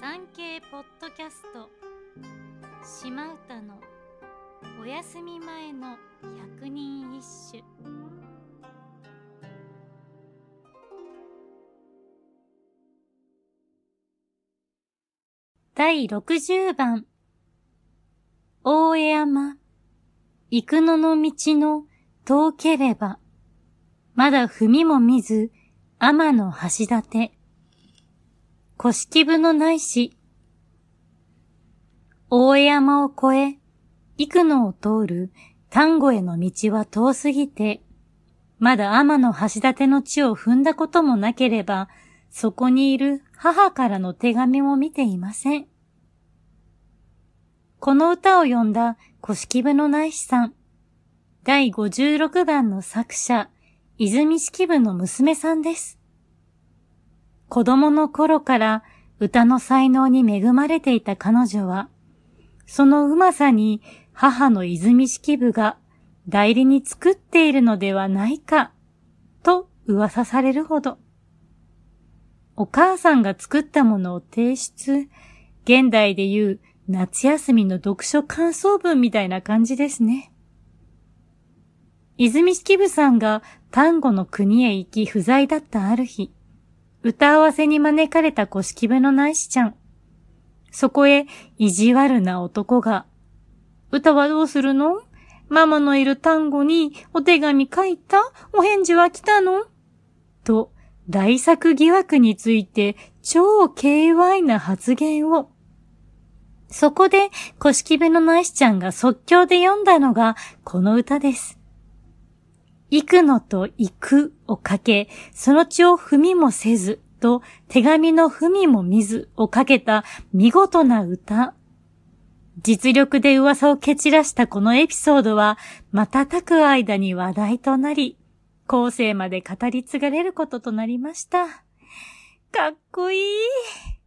産経ポッドキャスト。島唄のお休み前の百人一首。第60番。大江山。幾野の道の遠ければ。まだ踏みも見ず天の橋立古式部のないし、大江山を越え、幾野を通る丹後への道は遠すぎて、まだ天の橋立の地を踏んだこともなければ、そこにいる母からの手紙も見ていません。この歌を読んだ古式部の内史さん、第56番の作者、泉式部の娘さんです。子供の頃から歌の才能に恵まれていた彼女は、そのうまさに母の泉式部が代理に作っているのではないか、と噂されるほど。お母さんが作ったものを提出、現代で言う夏休みの読書感想文みたいな感じですね。泉式部さんが丹後の国へ行き不在だったある日、歌合わせに招かれた古式部の内視ちゃん。そこへ意地悪な男が、歌はどうするの？ママのいる単語にお手紙書いた？お返事は来たの？と、大作疑惑について超 KY な発言を。そこで、古式部の内視ちゃんが即興で読んだのがこの歌です。行くのと行くをかけ、その血を踏みもせずと手紙の踏みも見ずをかけた見事な歌。実力で噂を蹴散らしたこのエピソードは、瞬く間に話題となり、後世まで語り継がれることとなりました。かっこいい。